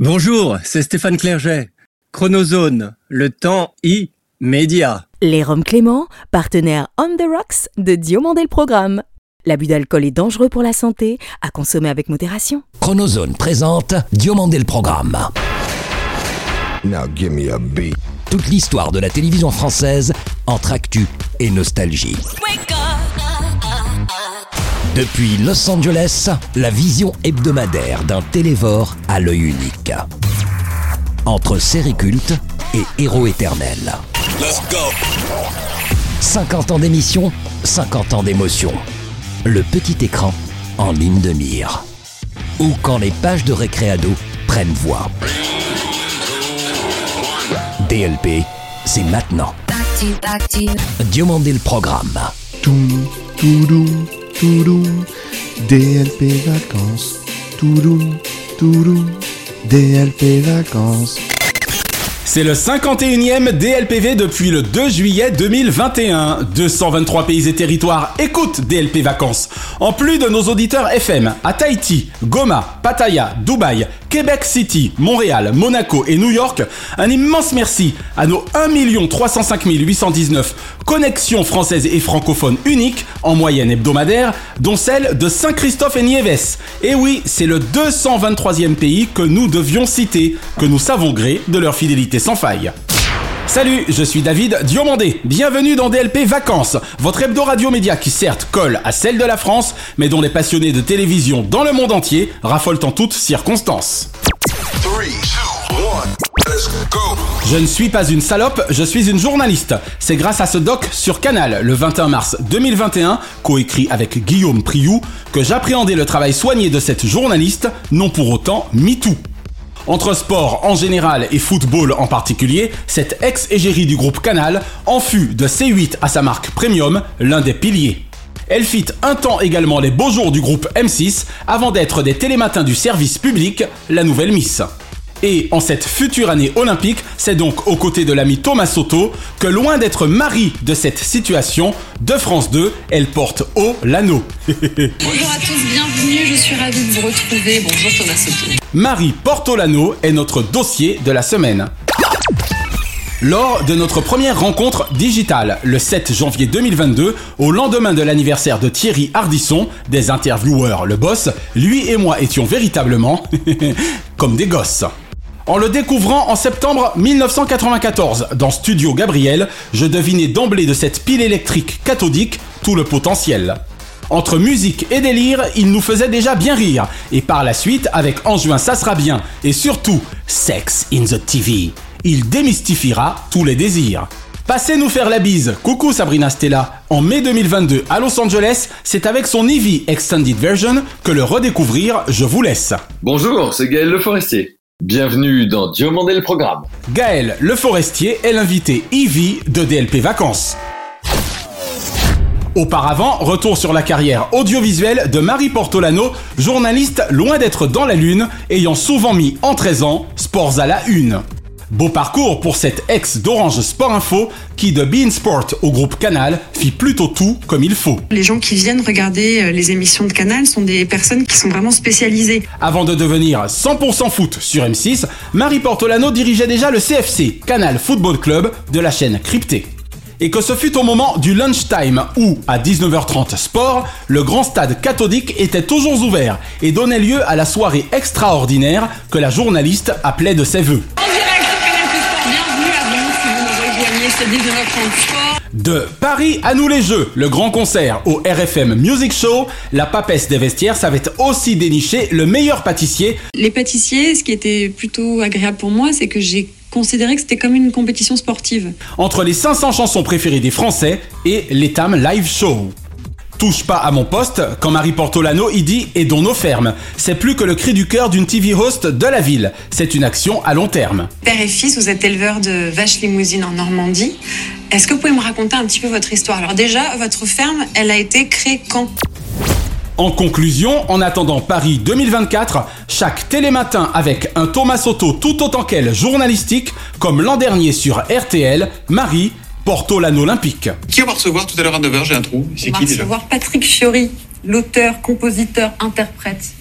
Bonjour, c'est Stéphane Clerget. Chronozone, le temps immédiat. Les Roms Clément, partenaire On the Rocks de Diomandé le Programme. L'abus d'alcool est dangereux pour la santé, à consommer avec modération. Chronozone présente Diomandé le Programme. Now give me a beat. Toute l'histoire de la télévision française entre actu et nostalgie. Depuis Los Angeles, la vision hebdomadaire d'un télévore à l'œil unique. Entre série culte et héros éternel. 50 ans d'émission, 50 ans d'émotion. Le petit écran en ligne de mire. Ou quand les pages de récréado prennent voix. DLP, c'est maintenant. Diomandé le programme. Toum, toudou, toudou, DLP vacances. Toudou, toudou, DLP vacances. C'est le 51e DLPV depuis le 2 juillet 2021. 223 pays et territoires écoutent DLP Vacances. En plus de nos auditeurs FM à Tahiti, Goma, Pattaya, Dubaï, Québec City, Montréal, Monaco et New York, un immense merci à nos 1 305 819 connexions françaises et francophones uniques en moyenne hebdomadaire, dont celle de Saint-Christophe et Nieves. Et oui, c'est le 223e pays que nous devions citer, que nous savons gré de leur fidélité sans faille. Salut, je suis David Diomandé. Bienvenue dans DLP Vacances, votre hebdo radio média qui certes colle à celle de la France, mais dont les passionnés de télévision dans le monde entier raffolent en toutes circonstances. Three, two, one. Let's go. Je ne suis pas une salope, je suis une journaliste. C'est grâce à ce doc sur Canal, le 21 mars 2021, coécrit avec Guillaume Priou, que j'appréhendais le travail soigné de cette journaliste, non pour autant MeToo. Entre sport en général et football en particulier, cette ex-égérie du groupe Canal en fut de C8 à sa marque Premium l'un des piliers. Elle fit un temps également les beaux jours du groupe M6 avant d'être des télématins du service public, la nouvelle Miss. Et en cette future année olympique, c'est donc aux côtés de l'ami Thomas Soto que loin d'être mari de cette situation, de France 2, elle porte haut l'anneau. Bonjour à tous, bienvenue, je suis ravie de vous retrouver. Bonjour Thomas Soto. Marie Portolano est notre dossier de la semaine. Lors de notre première rencontre digitale, le 7 janvier 2022, au lendemain de l'anniversaire de Thierry Hardisson, des intervieweurs Le Boss, lui et moi étions véritablement comme des gosses. En le découvrant en septembre 1994 dans Studio Gabriel, je devinais d'emblée de cette pile électrique cathodique tout le potentiel. Entre musique et délire, il nous faisait déjà bien rire. Et par la suite, avec En juin ça sera bien, et surtout Sex in the TV, il démystifiera tous les désirs. Passez nous faire la bise. Coucou Sabrina Stella. En mai 2022 à Los Angeles, c'est avec son Eevee Extended Version que le redécouvrir je vous laisse. Bonjour, c'est Gaël Le Forestier. Bienvenue dans Diomandé le programme. Gaël Le Forestier est l'invité Eevee de DLP Vacances. Auparavant, retour sur la carrière audiovisuelle de Marie Portolano, journaliste loin d'être dans la lune, ayant souvent mis en 13 ans Sports à la une. Beau parcours pour cette ex d'Orange Sport Info qui de Bein Sport au groupe Canal fit plutôt tout comme il faut. Les gens qui viennent regarder euh, les émissions de Canal sont des personnes qui sont vraiment spécialisées. Avant de devenir 100% foot sur M6, Marie Portolano dirigeait déjà le CFC, Canal Football Club, de la chaîne cryptée. Et que ce fut au moment du lunchtime où, à 19h30 sport, le grand stade cathodique était toujours ouvert et donnait lieu à la soirée extraordinaire que la journaliste appelait de ses voeux. En direct sur Canal Plus Sport, bienvenue à vous si vous nous rejoignez ce 19h30 sport. De Paris à nous les Jeux, le grand concert au RFM Music Show, la papesse des vestiaires savait aussi dénicher le meilleur pâtissier Les pâtissiers, ce qui était plutôt agréable pour moi, c'est que j'ai considéré que c'était comme une compétition sportive. entre les 500 chansons préférées des Français et l'Etam Live Show. Touche pas à mon poste quand Marie Portolano y dit aidons nos fermes. C'est plus que le cri du cœur d'une TV host de la ville. C'est une action à long terme. Père et fils, vous êtes éleveurs de vaches limousines en Normandie. Est-ce que vous pouvez me raconter un petit peu votre histoire? Alors déjà, votre ferme, elle a été créée quand? En conclusion, en attendant Paris 2024, chaque télématin avec un Thomas Soto tout autant qu'elle journalistique, comme l'an dernier sur RTL, Marie Portolano Olympique. Qui on va recevoir tout à l'heure à 9h J'ai un trou. C'est On va qui déjà? recevoir Patrick Fiori, l'auteur, compositeur, interprète.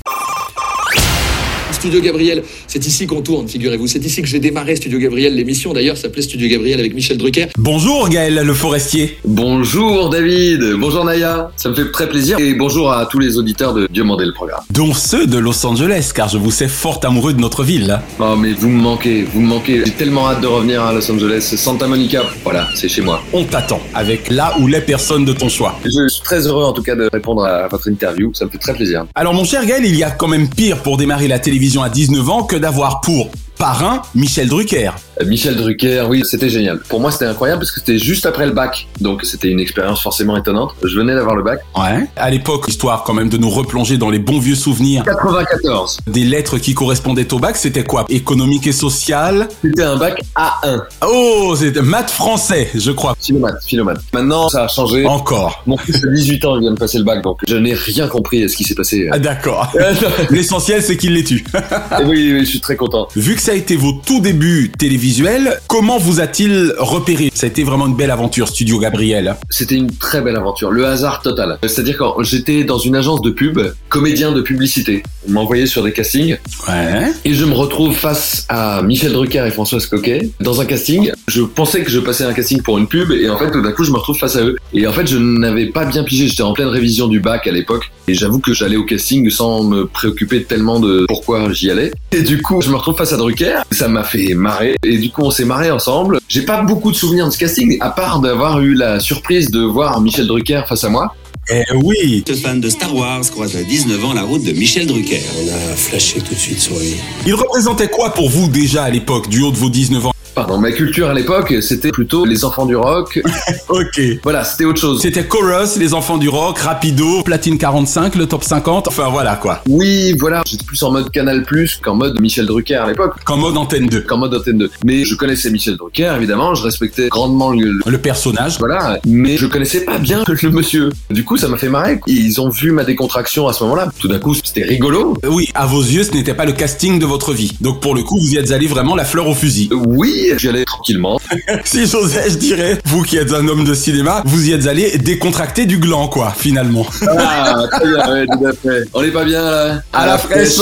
Studio Gabriel. C'est ici qu'on tourne, figurez-vous. C'est ici que j'ai démarré Studio Gabriel. L'émission d'ailleurs s'appelait Studio Gabriel avec Michel Drucker. Bonjour Gaël le forestier. Bonjour David, bonjour Naya, ça me fait très plaisir et bonjour à tous les auditeurs de Dieu le programme. Dont ceux de Los Angeles, car je vous sais fort amoureux de notre ville. Oh mais vous me manquez, vous me manquez. J'ai tellement hâte de revenir à Los Angeles, Santa Monica. Voilà, c'est chez moi. On t'attend avec là ou les personnes de ton choix. Je suis très heureux en tout cas de répondre à votre interview, ça me fait très plaisir. Alors mon cher Gaël, il y a quand même pire pour démarrer la télévision à 19 ans que d'avoir pour parrain Michel Drucker. Euh, Michel Drucker, oui, c'était génial. Pour moi, c'était incroyable parce que c'était juste après le bac. Donc, c'était une expérience forcément étonnante. Je venais d'avoir le bac. Ouais. À l'époque, histoire quand même de nous replonger dans les bons vieux souvenirs. 94. Des lettres qui correspondaient au bac, c'était quoi? Économique et social? C'était un bac A1. Oh, c'était maths français, je crois. Philomath, philomath. Maintenant, ça a changé. Encore. Mon fils a 18 ans, il vient de passer le bac, donc je n'ai rien compris à ce qui s'est passé. Ah, d'accord. L'essentiel, c'est qu'il les tue. oui, oui, je suis très content. Vu que ça a été vos tout débuts télévisuels, comment vous a-t-il repéré? Ça a été vraiment une belle aventure, Studio Gabriel. C'était une très belle aventure, le hasard total. C'est-à-dire quand j'étais dans une agence de pub, comédien de publicité. On m'envoyait sur des castings. Ouais. Et je me retrouve face à Michel Drucker et Françoise Coquet dans un casting. Je pensais que je passais un casting pour une pub et en fait tout d'un coup je me retrouve face à eux. Et en fait je n'avais pas bien pigé, j'étais en pleine révision du bac à l'époque et j'avoue que j'allais au casting sans me préoccuper tellement de pourquoi j'y allais. Et du coup je me retrouve face à Drucker, ça m'a fait marrer et du coup on s'est marré ensemble. J'ai pas beaucoup de souvenirs de ce casting à part d'avoir eu la surprise de voir Michel Drucker face à moi. Eh oui Ce fan de Star Wars croise à 19 ans la route de Michel Drucker. On a flashé tout de suite sur lui. Il représentait quoi pour vous déjà à l'époque, du haut de vos 19 ans? Pardon, ma culture à l'époque, c'était plutôt les enfants du rock. ok. Voilà, c'était autre chose. C'était Chorus, les enfants du rock, Rapido, Platine 45, le top 50, enfin voilà quoi. Oui, voilà, j'étais plus en mode Canal Plus qu'en mode Michel Drucker à l'époque. Qu'en mode Antenne 2. Qu'en mode Antenne 2. Mais je connaissais Michel Drucker, évidemment, je respectais grandement le, le personnage. Voilà, mais je connaissais pas bien le monsieur. Du coup, ça m'a fait marrer. Ils ont vu ma décontraction à ce moment-là. Tout d'un coup, c'était rigolo. Oui, à vos yeux, ce n'était pas le casting de votre vie. Donc pour le coup, vous y êtes allé vraiment la fleur au fusil. Oui, j'y allais tranquillement. si j'osais, je dirais, vous qui êtes un homme de cinéma, vous y êtes allé décontracter du gland, quoi, finalement. Ah, très bien, ouais, tout à fait. On est pas bien, là À, la, fraîche.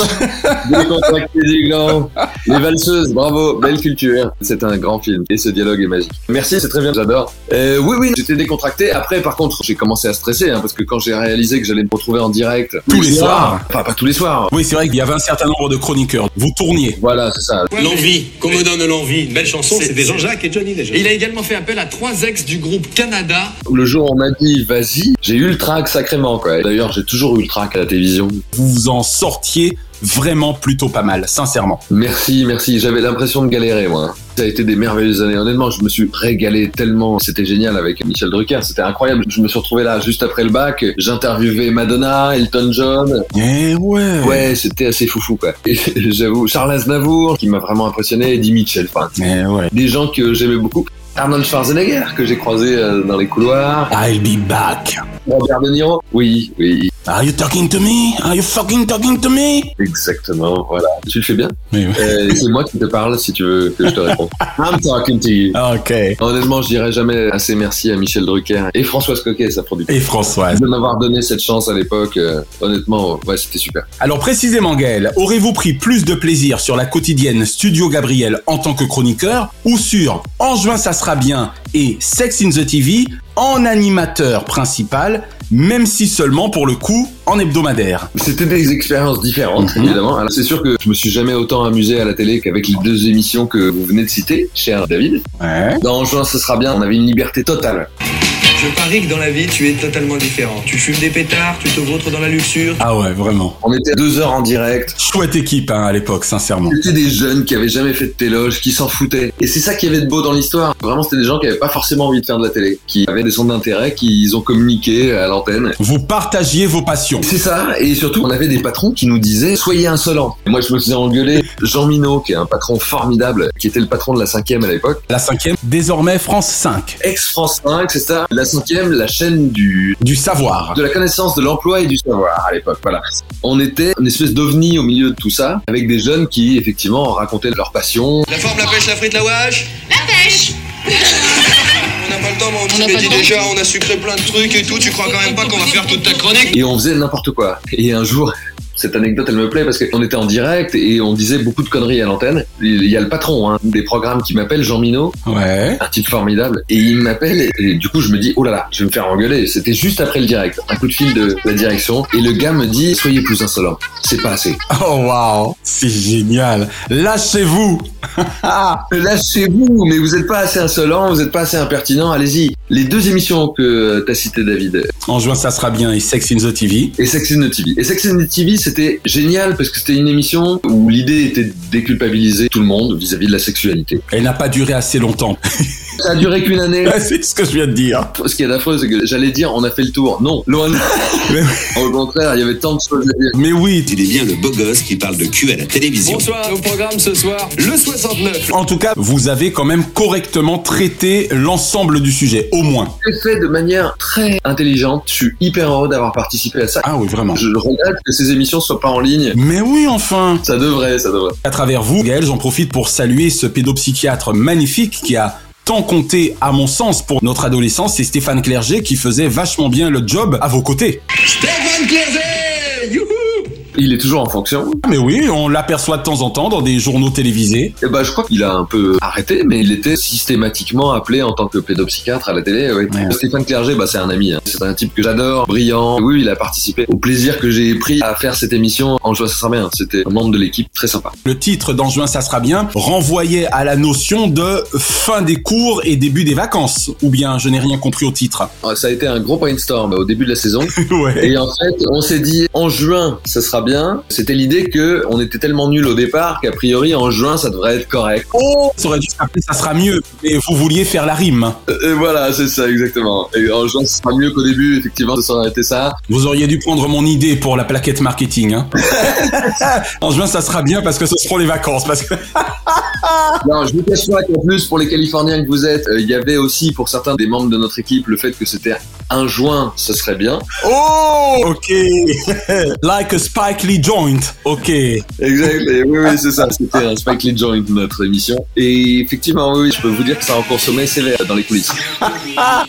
décontracter du gland. Les valseuses, bravo, belle culture. C'est un grand film, et ce dialogue est magique. Merci, c'est très bien, j'adore. Euh, oui, oui, j'étais décontracté. Après, par contre, j'ai commencé à stresser, hein, parce que quand j'ai réalisé que j'allais me retrouver en direct... Tous les soirs Enfin, pas tous les soirs. Oui, c'est vrai qu'il y avait un certain nombre de chroniqueurs. Vous tourniez. Voilà, c'est ça. L'envie, qu'on me donne l'envie. Belle chanson, c'était Jean-Jacques et Johnny déjà. Il a également fait appel à trois ex du groupe Canada. Le jour où on m'a dit vas-y, j'ai eu le trac sacrément quoi. D'ailleurs, j'ai toujours eu le trac à la télévision. Vous vous en sortiez vraiment plutôt pas mal, sincèrement. Merci, merci. J'avais l'impression de galérer moi. Ça a été des merveilleuses années. Honnêtement, je me suis régalé tellement. C'était génial avec Michel Drucker. C'était incroyable. Je me suis retrouvé là juste après le bac. J'interviewais Madonna, Elton John. Eh ouais. Ouais, c'était assez foufou quoi. Et j'avoue, Charles Aznavour qui m'a vraiment impressionné, Eddie Mitchell. Enfin, eh ouais. Des gens que j'aimais beaucoup. Arnold Schwarzenegger que j'ai croisé euh, dans les couloirs. I'll be back. Robert De Niro. Oui, oui. Are you talking to me? Are you fucking talking to me? Exactement, voilà. Tu le fais bien? Oui, oui. Euh, c'est moi qui te parle si tu veux que je te réponde. I'm talking to you. Ok. Honnêtement, je dirais jamais assez merci à Michel Drucker et Françoise Coquet, sa productrice. Et Françoise. De m'avoir donné cette chance à l'époque. Euh, honnêtement, ouais, c'était super. Alors précisément, Gaël, aurez-vous pris plus de plaisir sur la quotidienne Studio Gabriel en tant que chroniqueur ou sur En juin ça sera bien et Sex in the TV en animateur principal, même si seulement pour le coup en hebdomadaire. C'était des expériences différentes, évidemment. Alors, c'est sûr que je me suis jamais autant amusé à la télé qu'avec les deux émissions que vous venez de citer, cher David. Ouais. Dans juin, ce sera bien. On avait une liberté totale. Je parie que dans la vie, tu es totalement différent. Tu fumes des pétards, tu te vautres dans la luxure. Ah ouais, vraiment. On était deux heures en direct. Chouette équipe hein, à l'époque, sincèrement. C'était des jeunes qui avaient jamais fait de téloge, qui s'en foutaient. Et c'est ça qui avait de beau dans l'histoire. Vraiment, c'était des gens qui avaient pas forcément envie de faire de la télé, qui avaient des centres d'intérêt, qui ils ont communiqué à l'antenne. Vous partagiez vos passions. C'est ça. Et surtout, on avait des patrons qui nous disaient soyez insolents. Et moi, je me faisais engueuler. Jean Minot, qui est un patron formidable, qui était le patron de la cinquième à l'époque. La cinquième, désormais France 5. Ex-France 5, c'est ça. La cinquième, la chaîne du du savoir, de la connaissance, de l'emploi et du savoir à l'époque. Voilà. On était une espèce d'ovni au milieu de tout ça, avec des jeunes qui effectivement racontaient leur passion. La forme, la pêche, la frite, la wash. La pêche On n'a pas le temps, mon petit Betty, déjà, on a sucré plein de trucs et tout. Tu crois quand même pas qu'on va faire toute ta chronique? Et on faisait n'importe quoi. Et un jour, Cette anecdote, elle me plaît parce qu'on était en direct et on disait beaucoup de conneries à l'antenne. Il y a le patron hein, des programmes qui m'appelle, Jean Minot, Ouais. un type formidable, et il m'appelle et, et du coup je me dis, oh là là, je vais me faire engueuler. C'était juste après le direct, un coup de fil de la direction, et le gars me dit, soyez plus insolent, c'est pas assez. Oh wow, c'est génial. Lâchez-vous. Lâchez-vous, mais vous êtes pas assez insolent, vous êtes pas assez impertinent, allez-y. Les deux émissions que t'as citées, David, En juin, ça sera bien et Sex in the TV. et Sex and the TV. Et Sex and the TV, c'était génial parce que c'était une émission où l'idée était de déculpabiliser tout le monde vis-à-vis de la sexualité. Elle n'a pas duré assez longtemps. Ça a duré qu'une année. C'est ce que je viens de dire. Ce qui est affreux, c'est que j'allais dire on a fait le tour. Non, loin de Au contraire, il y avait tant de choses à dire. Mais oui, Il est bien le beau gosse qui parle de cul à la télévision. Bonsoir, au programme ce soir, le 69. en tout cas, vous avez quand même correctement traité l'ensemble du sujet, au moins. C'est fait de manière très intelligente. Je suis hyper heureux d'avoir participé à ça. Ah oui, vraiment. Je regrette que ces émissions soient pas en ligne. Mais oui, enfin. Ça devrait, ça devrait. À travers vous, Gaël, j'en profite pour saluer ce pédopsychiatre magnifique qui a tant compté, à mon sens, pour notre adolescence. C'est Stéphane Clerget qui faisait vachement bien le job à vos côtés. Il est toujours en fonction. Ah, Mais oui, on l'aperçoit de temps en temps dans des journaux télévisés. Et bah, je crois qu'il a un peu arrêté, mais il était systématiquement appelé en tant que pédopsychiatre à la télé. oui. Ouais. Stéphane Clerget, bah, c'est un ami. hein. C'est un type que j'adore, brillant. Oui, il a participé au plaisir que j'ai pris à faire cette émission. En joie, ça sera bien. C'était un membre de l'équipe très sympa. Le titre d'En juin, ça sera bien, renvoyait à la notion de fin des cours et début des vacances. Ou bien, je n'ai rien compris au titre. Ah, Ça a été un gros brainstorm au début de la saison. ouais. Et en fait, on s'est dit en juin, ça sera bien. C'était l'idée que on était tellement nuls au départ qu'a priori en juin, ça devrait être correct. Oh, ça aurait dû s'appeler Ça sera mieux. Et vous vouliez faire la rime. Et voilà, c'est ça exactement. Et en juin, ce sera mieux qu'au début. Effectivement, ça aurait été ça. Vous auriez dû prendre mon idée pour la plaquette marketing. Hein. en juin, ça sera bien parce que ce seront les vacances. Parce que Non, je vous cache pas qu'en plus, pour les Californiens que vous êtes, euh, il y avait aussi pour certains des membres de notre équipe le fait que c'était un juin, ce serait bien. Oh, ok. like a Spike Lee joint. Ok. Exact. Oui, oui, c'est ça. C'était un Spike Lee Joint notre émission. Et effectivement, oui, oui, je peux vous dire que ça en consommait sévère dans les coulisses.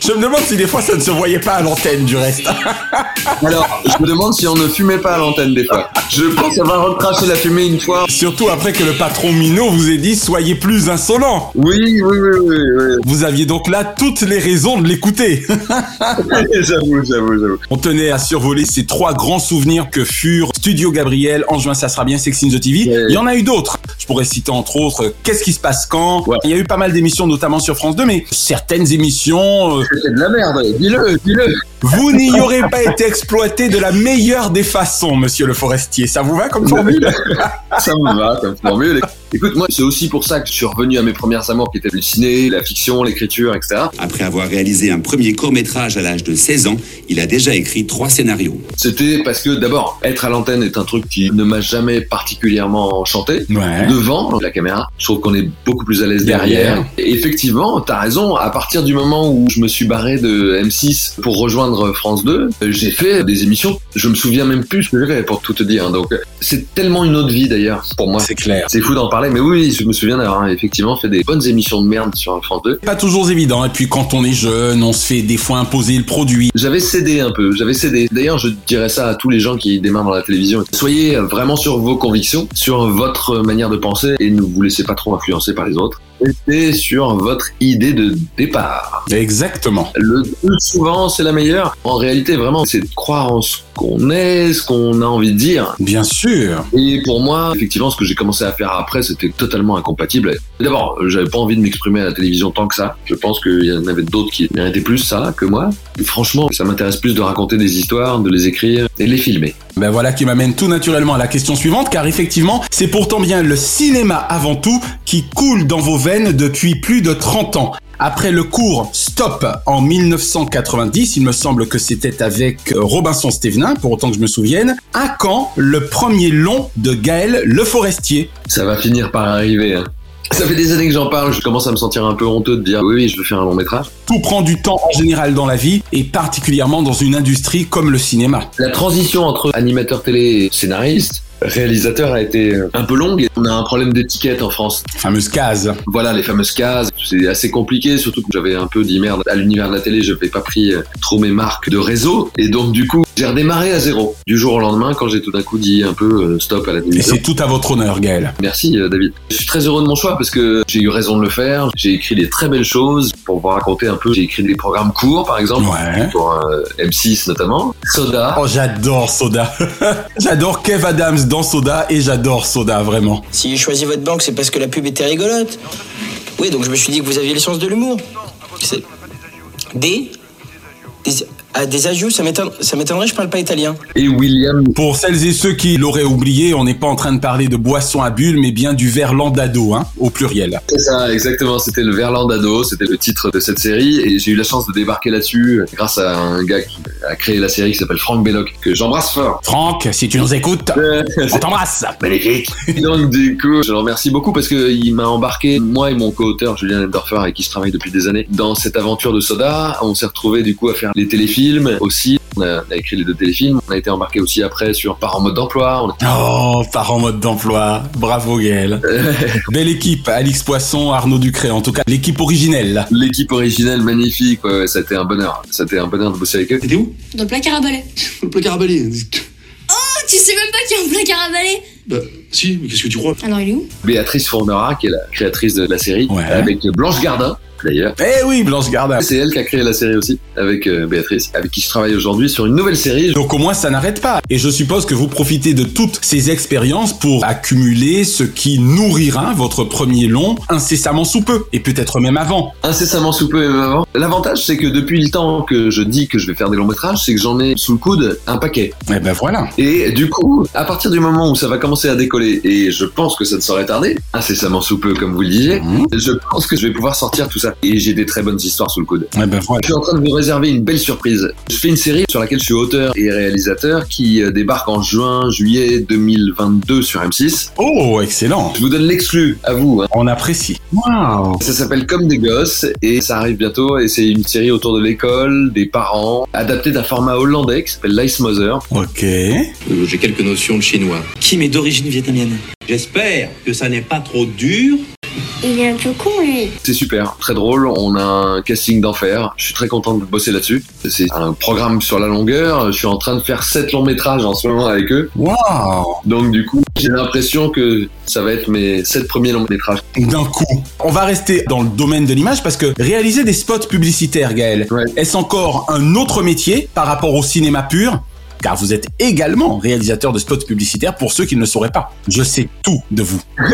Je me demande si des fois ça ne se voyait pas à l'antenne du reste. Alors, je me demande si on ne fumait pas à l'antenne des fois. Je pense avoir recraché la fumée une fois. Surtout après que le patron Minot vous ait dit soyez plus insolent. Oui, oui, oui, oui, oui. Vous aviez donc là toutes les raisons de l'écouter. j'avoue, j'avoue, j'avoue. On tenait à survoler ces trois grands souvenirs que furent Studio Gabriel, En juin ça sera bien, Sex in the TV. Il y en a eu d'autres. Je pourrais citer entre autres Qu'est-ce qui se passe quand? Ouais. Il y a eu pas mal d'émissions, notamment sur France 2, mais certaines émissions, euh, C'était de la merde. Dis-le, dis-le. vous n'y aurez pas été exploité de la meilleure des façons, monsieur le forestier. Ça vous va comme formule? Ça me va comme formule. Écoute, moi, c'est aussi pour ça que je suis revenu à mes premières amours qui étaient le ciné, la fiction, l'écriture, etc. Après avoir réalisé un premier court-métrage à l'âge de 16 ans, il a déjà écrit trois scénarios. C'était parce que d'abord, être à l'antenne est un truc qui ne m'a jamais particulièrement chanté. Ouais. Devant la caméra, je trouve qu'on est beaucoup plus à l'aise Derrière. derrière. Et effectivement, t'as raison. À partir du moment où je me suis barré de M6 pour rejoindre France 2, euh, j'ai fait des émissions. Je me souviens même plus ce que j'ai fait pour tout te dire. Donc, c'est tellement une autre vie d'ailleurs pour moi. C'est clair. C'est fou d'en parler, mais oui, je me souviens d'avoir hein, effectivement fait des bonnes émissions de merde sur France 2. Pas toujours évident. Et puis quand on est jeune, on se fait des fois imposer le produit. J'avais cédé un peu, j'avais cédé. D'ailleurs, je dirais ça à tous les gens qui démarrent dans la télévision. Soyez vraiment sur vos convictions, sur votre manière de penser et ne vous laissez pas trop influencer par les autres. Restez sur votre idée de départ. Exactement. Le plus souvent, c'est la meilleure. En réalité, vraiment, c'est de croire en ce qu'on est, ce qu'on a envie de dire. Bien sûr. Et pour moi, effectivement, ce que j'ai commencé à faire après, c'était totalement incompatible. D'abord, j'avais pas envie de m'exprimer à la télévision tant que ça. Je pense qu'il y en avait d'autres qui méritaient plus ça que moi. Et franchement, ça m'intéresse plus de raconter des histoires, de les écrire et de les filmer. Ben voilà qui m'amène tout naturellement à la question suivante, car effectivement, c'est pourtant bien le cinéma avant tout qui coule dans vos veines depuis plus de 30 ans. Après le cours Stop en 1990, il me semble que c'était avec euh, Robinson Stevenin, pour autant que je me souvienne, à quand le premier long de Gaël Le Forestier? Ça va finir par arriver. hein. Ça fait des années que j'en parle, je commence à me sentir un peu honteux de dire oui, oui, je veux faire un long métrage. Tout prend du temps en général dans la vie, et particulièrement dans une industrie comme le cinéma. La transition entre animateur télé et scénariste, réalisateur a été un peu longue. On a un problème d'étiquette en France. Fameuse case. Voilà, les fameuses cases. C'est assez compliqué, surtout que j'avais un peu dit merde à l'univers de la télé. Je n'avais pas pris euh, trop mes marques de réseau. Et donc, du coup, j'ai redémarré à zéro. Du jour au lendemain, quand j'ai tout d'un coup dit un peu euh, stop à la Et télévision. c'est tout à votre honneur, Gaël. Merci euh, David. Je suis très heureux de mon choix parce que j'ai eu raison de le faire. J'ai écrit des très belles choses pour vous raconter un peu. J'ai écrit des programmes courts par exemple Ouais. pour euh, M6 notamment. Soda. Oh, j'adore Soda. j'adore Kev Adams dans Soda et j'adore Soda, vraiment. Si j'ai choisi votre banque, c'est parce que la pub était rigolote. Oui, donc je me suis dit que vous aviez le sens de l'humour. C'est- Des. Des, ah, des agios, ça m'étonne- ça m'étonnerait, je parle pas italien. Et William. Pour celles et ceux qui l'auraient oublié, on n'est pas en train de parler de boisson à bulles, mais bien du verre Landado, hein, au pluriel. C'est ça, exactement. C'était le Verlandado, c'était le titre de cette série et j'ai eu la chance de débarquer là-dessus grâce à un gars qui a créé la série qui s'appelle Franck Belloc que j'embrasse fort. Franck, si tu nous écoutes, on t'embrasse. Magnifique. Donc du coup, je le remercie beaucoup parce que il m'a embarqué, moi et mon co-auteur Julien Endorfer avec qui je travaille depuis des années, dans cette aventure de Soda. On s'est retrouvé du coup à faire les téléfilms aussi. On a, on a écrit les deux téléfilms. On a été embarqué aussi après sur Par en mode d'emploi. A- Oh, par en mode d'emploi. Bravo, Gaël. Belle équipe. Alix Poisson, Arnaud Ducré. En tout cas, l'équipe originelle. L'équipe originelle magnifique. Ouais, ouais, ça a été un bonheur. Ça a été un bonheur de bosser avec eux. T'étais où? Dans le placard à balai. Le placard à balai. Oh, tu sais même pas qu'il y a un placard à balai Bah, si, mais qu'est-ce que tu crois Alors il est où Béatrice Fournera, qui est la créatrice de la série, avec Blanche Gardin. D'ailleurs. Eh oui, Blanche Gardin. C'est elle qui a créé la série aussi, avec euh, Béatrice, avec qui je travaille aujourd'hui sur une nouvelle série. Donc au moins ça n'arrête pas. Et je suppose que vous profitez de toutes ces expériences pour accumuler ce qui nourrira votre premier long incessamment sous peu. Et peut-être même avant. Incessamment sous peu et même avant. L'avantage, c'est que depuis le temps que je dis que je vais faire des longs métrages, c'est que j'en ai sous le coude un paquet. Et ben voilà. Et du coup, à partir du moment où ça va commencer à décoller, et je pense que ça ne saurait tarder, incessamment sous peu, comme vous le disiez, je pense que je vais pouvoir sortir tout ça. Et j'ai des très bonnes histoires sous le coude. Ouais, ben voilà. Je suis en train de vous réserver une belle surprise. Je fais une série sur laquelle je suis auteur et réalisateur qui euh, débarque en juin, juillet 2022 sur M6. Oh, excellent. Je vous donne l'exclu à vous. hein. On apprécie. Waouh. Ça s'appelle Comme des gosses et ça arrive bientôt et c'est une série autour de l'école, des parents, adaptée d'un format hollandais qui s'appelle Lice Mother. Ok. Euh, J'ai quelques notions de chinois. Kim est d'origine vietnamienne. J'espère que ça n'est pas trop dur. Il est un peu con lui. C'est super, très drôle. On a un casting d'enfer. Je suis très content de bosser là-dessus. C'est un programme sur la longueur. Je suis en train de faire sept longs métrages en ce moment avec eux. Waouh. Donc du coup, j'ai l'impression que ça va être mes sept premiers longs métrages. D'un coup. On va rester dans le domaine de l'image parce que réaliser des spots publicitaires, Gaël, est-ce encore un autre métier par rapport au cinéma pur? Car vous êtes également réalisateur de spots publicitaires pour ceux qui ne le sauraient pas. Je sais tout de vous.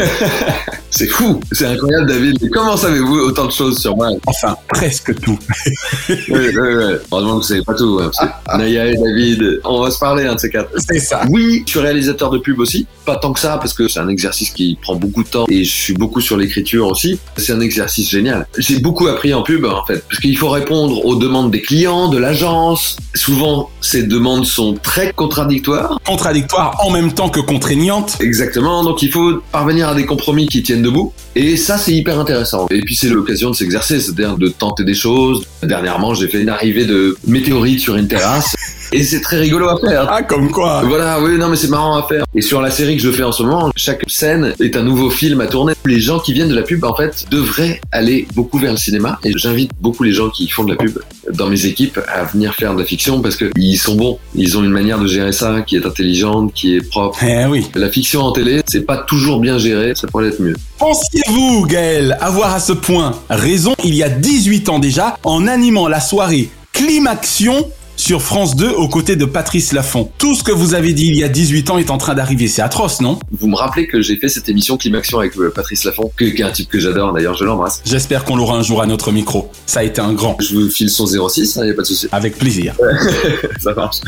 C'est fou, c'est incroyable David. Mais comment savez-vous autant de choses sur moi Enfin, presque tout. oui, oui, oui. Heureusement que savez pas tout. hein, Naya et David, on va se parler un de ces quatre. C'est ça. Oui, je suis réalisateur de pub aussi. Pas tant que ça, parce que c'est un exercice qui prend beaucoup de temps et je suis beaucoup sur l'écriture aussi. C'est un exercice génial. J'ai beaucoup appris en pub, en fait, parce qu'il faut répondre aux demandes des clients, de l'agence. Souvent, ces demandes sont très contradictoires. Contradictoire en même temps que contraignante. Exactement, donc il faut parvenir à des compromis qui tiennent debout. Et ça, c'est hyper intéressant. Et puis, c'est l'occasion de s'exercer, c'est-à-dire de tenter des choses. Dernièrement, j'ai fait une arrivée de météorite sur une terrasse. Et c'est très rigolo à faire. Ah, comme quoi Voilà, oui, non, mais c'est marrant à faire. Et sur la série que je fais en ce moment, chaque scène est un nouveau film à tourner. Les gens qui viennent de la pub, en fait, devraient aller beaucoup vers le cinéma. Et j'invite beaucoup les gens qui font de la pub dans mes équipes à venir faire de la fiction parce que ils sont bons. Ils ont une manière de gérer ça qui est intelligente, qui est propre. Eh oui. La fiction en télé, c'est pas toujours bien géré, ça pourrait être mieux. Pensiez-vous, Gaël, avoir à ce point raison il y a 18 ans déjà en animant la soirée Climaction sur France 2 aux côtés de Patrice Laffont. Tout ce que vous avez dit il y a 18 ans est en train d'arriver. C'est atroce, non? Vous me rappelez que j'ai fait cette émission Climaction avec euh, Patrice Laffont, qui est un type que j'adore d'ailleurs, je l'embrasse. J'espère qu'on l'aura un jour à notre micro. Ça a été un grand. Je vous file son 06, il n'y a pas de souci. Avec plaisir. ça marche.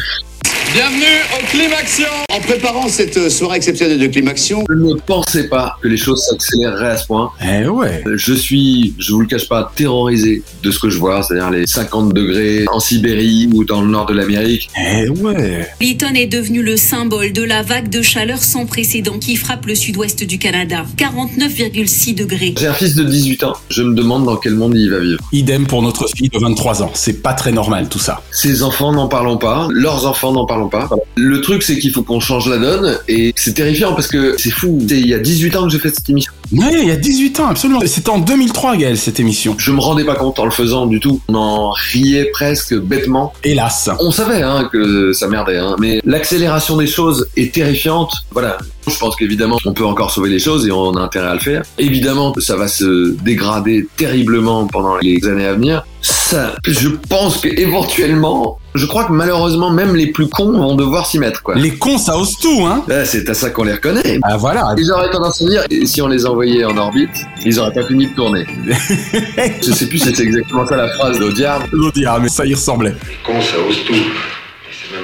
Bienvenue au Climaction En préparant cette euh, soirée exceptionnelle de Climaction, Je ne pensais pas que les choses s'accéléreraient à ce point. Eh ouais. Je suis, je vous le cache pas, terrorisé de ce que je vois, c'est-à-dire les 50 degrés en Sibérie ou dans le nord de l'Amérique. Eh ouais. Lytton est devenu le symbole de la vague de chaleur sans précédent qui frappe le sud-ouest du Canada. 49,6 degrés. J'ai un fils de 18 ans, je me demande dans quel monde il va vivre. Idem pour notre fille de 23 ans. C'est pas très normal tout ça. Ses enfants n'en parlons pas, leurs enfants n'en parlons pas. Le truc, c'est qu'il faut qu'on change la donne et c'est terrifiant parce que c'est fou. Il y a 18 ans que j'ai fait cette émission. Ouais, il y a 18 ans, absolument. C'était en 2003, Gaël, cette émission. Je me rendais pas compte en le faisant du tout. On en riait presque bêtement. Hélas. On savait hein, que ça merdait, hein, mais l'accélération des choses est terrifiante. Voilà. Je pense qu'évidemment, on peut encore sauver les choses et on a intérêt à le faire. Évidemment, ça va se dégrader terriblement pendant les années à venir. Ça, je pense que éventuellement, je crois que malheureusement, même les plus cons vont devoir s'y mettre, quoi. Les cons, ça ose tout, hein Bah, c'est à ça qu'on les reconnaît. Ah voilà. Ils auraient tendance à dire, et si on les envoyait en orbite, ils auraient pas fini de tourner. je sais plus si c'est exactement ça la phrase d'Audiard. L'Audiard, mais ça y ressemblait. Con, ça ose tout.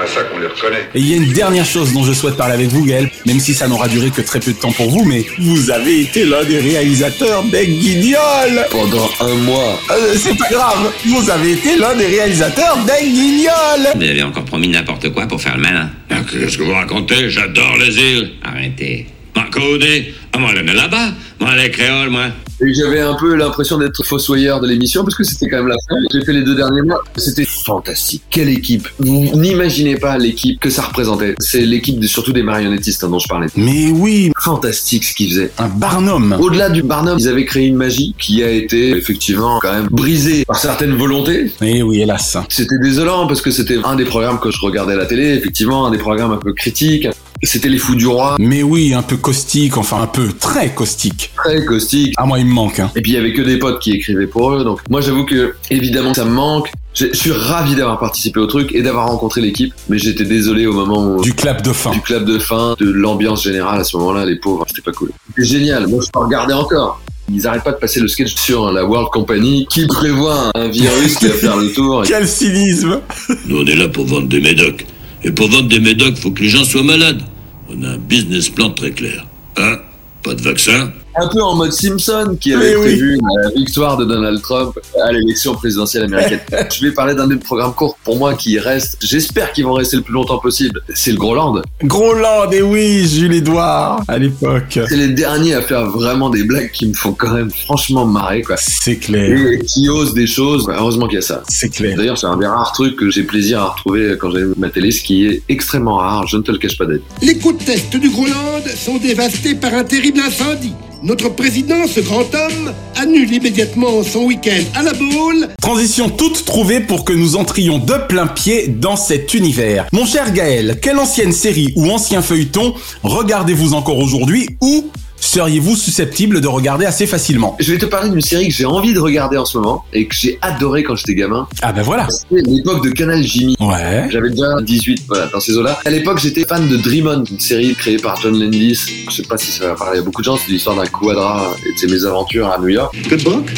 Ça qu'on les reconnaît. Et il y a une dernière chose dont je souhaite parler avec vous, Gaël, même si ça n'aura duré que très peu de temps pour vous, mais vous avez été l'un des réalisateurs des Guignols Pendant un mois. Euh, C'est pas grave, vous avez été l'un des réalisateurs des Guignols Vous avez encore promis n'importe quoi pour faire le malin. Ah, Qu'est-ce que vous racontez? J'adore les îles. Arrêtez. Ma Codé. Ah, moi, elle est là-bas. Moi, les créoles, moi. Et j'avais un peu l'impression d'être fossoyeur de l'émission parce que c'était quand même la fin. J'ai fait les deux derniers mois. C'était fantastique. Quelle équipe. Vous n'imaginez pas l'équipe que ça représentait. C'est l'équipe de- surtout des marionnettistes hein, dont je parlais. Mais oui, Fantastique ce qu'ils faisaient. un Barnum Au-delà du Barnum, ils avaient créé une magie qui a été effectivement quand même brisée par certaines volontés. Eh oui, hélas. C'était désolant parce que c'était un des programmes que je regardais à la télé, effectivement, un des programmes un peu critiques. C'était les fous du roi, Mais oui, un peu caustique, enfin un peu très caustique. très caustique. Ah moi, il me manque. Hein. Et puis il y avait que des potes qui écrivaient pour eux, donc moi j'avoue que évidemment ça me manque. Je suis ravi d'avoir participé au truc et d'avoir rencontré l'équipe, mais j'étais désolé au moment où Du clap de fin. du clap de fin, de l'ambiance générale à ce moment-là, les pauvres, c'était pas cool. C'était génial, moi je peux regarder encore. Ils arrêtent pas de passer le sketch sur la World Company qui prévoit un virus qui va faire le tour. Quel cynisme Nous, on est là pour vendre des médocs. Et pour vendre des médocs, faut que les gens soient malades. On a un business plan très clair. Hein? Pas de vaccin Un peu en mode Simpson qui avait Mais oui. prévu la victoire de Donald Trump à l'élection présidentielle américaine. Je vais parler d'un des programmes courts pour moi qui reste. J'espère qu'ils vont rester le plus longtemps possible. C'est le Groland. Groland, et oui, Jules Edouard, à l'époque. C'est les derniers à faire vraiment des blagues qui me font quand même franchement marrer quoi. C'est clair, Et qui osent des choses. Heureusement qu'il y a ça. c'est clair. D'ailleurs, c'est un des rares trucs que j'ai plaisir à retrouver quand j'ai ma télé, ce qui est extrêmement rare. Je ne te le cache pas d'être. Les côtes est du Groenland sont dévastées par un terrible incendie. Notre président, ce grand homme, annule immédiatement son week-end à la boule. Transition toute trouvée pour que nous entrions de plein pied dans cet univers. Mon cher Gaël, quelle ancienne série ou ancien feuilleton regardez-vous encore aujourd'hui ou seriez-vous susceptible de regarder assez facilement Je vais te parler d'une série que j'ai envie de regarder en ce moment et que j'ai adoré quand j'étais gamin. Ah ben voilà. C'était l'époque de Canal Jimmy. Ouais. J'avais déjà 18 voilà, dans ces eaux-là. À l'époque, j'étais fan de Dream On, une série créée par John Landis. Je sais pas si ça va parler à beaucoup de gens, c'est l'histoire d'un quadra et de ses mésaventures à New York. Good book.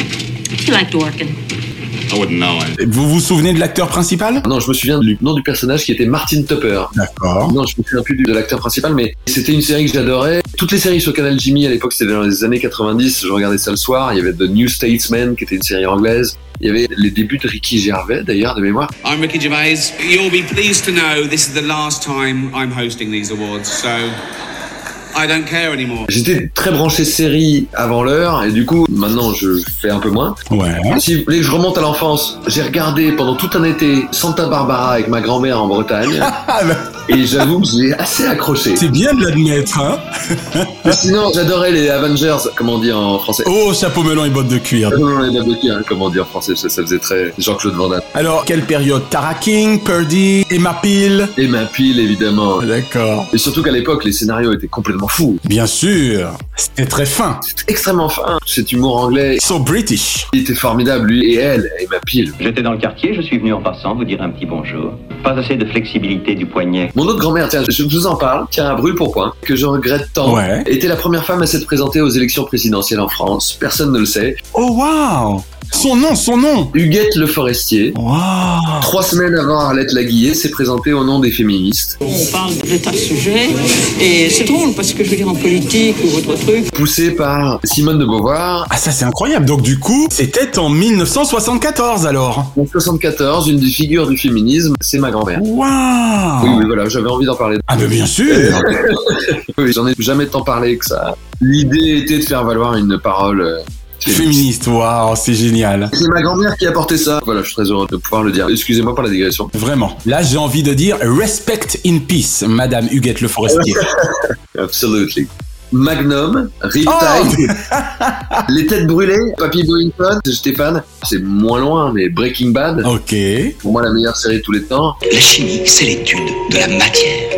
You like Dworkin. I wouldn't know. Vous vous souvenez de l'acteur principal? Non, je me souviens du nom du personnage qui était Martin Tupper. D'accord. Non, je me souviens plus de l'acteur principal, mais c'était une série que j'adorais. Toutes les séries sur Canal Jimmy à l'époque, c'était dans les années 90. Je regardais ça le soir. Il y avait The New Statesman, qui était une série anglaise. Il y avait les débuts de Ricky Gervais, d'ailleurs, de mémoire. I'm Ricky Gervais. You'll be pleased to know this is the last time I'm hosting these awards, so I don't care anymore. J'étais très branché série avant l'heure, et du coup, maintenant, je fais un peu moins. Ouais. Si vous voulez que je remonte à l'enfance, j'ai regardé pendant tout un été Santa Barbara avec ma grand-mère en Bretagne, et j'avoue que j'ai assez accroché. C'est bien de l'admettre, hein Mais Sinon, j'adorais les Avengers, comment dire en français. Oh, chapeau melon et bottes de cuir. Non, non, les Bottes de cuir, comment dire en français, ça, ça faisait très Jean-Claude Van Damme. Alors, quelle période? Tara King, Purdy, Emma Peel? Et ma pile, évidemment. D'accord. Et surtout qu'à l'époque, les scénarios étaient complètement fous. Bien sûr, c'était très fin. C'était extrêmement fin. Cet humour anglais, So British. il était formidable, lui et elle, et ma pile. J'étais dans le quartier, je suis venu en passant vous dire un petit bonjour. Pas assez de flexibilité du poignet. Mon autre grand-mère, tiens, je vous en parle, tiens, à brûle pour point, que je regrette tant, Ouais. était la première femme à s'être présentée aux élections présidentielles en France. Personne ne le sait. Oh wow Son nom, son nom Huguette Le Forestier, Wow trois semaines avant Arlette Laguillet, s'est présentée au nom des féministes. On parle de tas de sujets et c'est drôle parce que je veux dire en politique ou autre truc. Poussée par Simone de Beauvoir. Ah ça c'est incroyable, donc du coup, c'était en 1974 alors En 74, une des figures du féminisme, c'est ma grand-mère. Waouh Oui, oui, voilà, j'avais envie d'en parler. Ah mais bien sûr oui, j'en ai jamais tant parlé que ça. L'idée était de faire valoir une parole euh, Féministe, waouh, c'est génial. C'est ma grand-mère qui a porté ça. Voilà, je suis très heureux de pouvoir le dire. Excusez-moi pour la digression. Vraiment. Là, j'ai envie de dire respect in peace, Madame Huguette Le Forestier. Absolutely. Magnum, Oh Riptide, Les Têtes Brûlées, Papy Boyington, j'étais fan. C'est moins loin, mais Breaking Bad. Ok. Pour moi, la meilleure série de tous les temps. La chimie, c'est l'étude de la matière.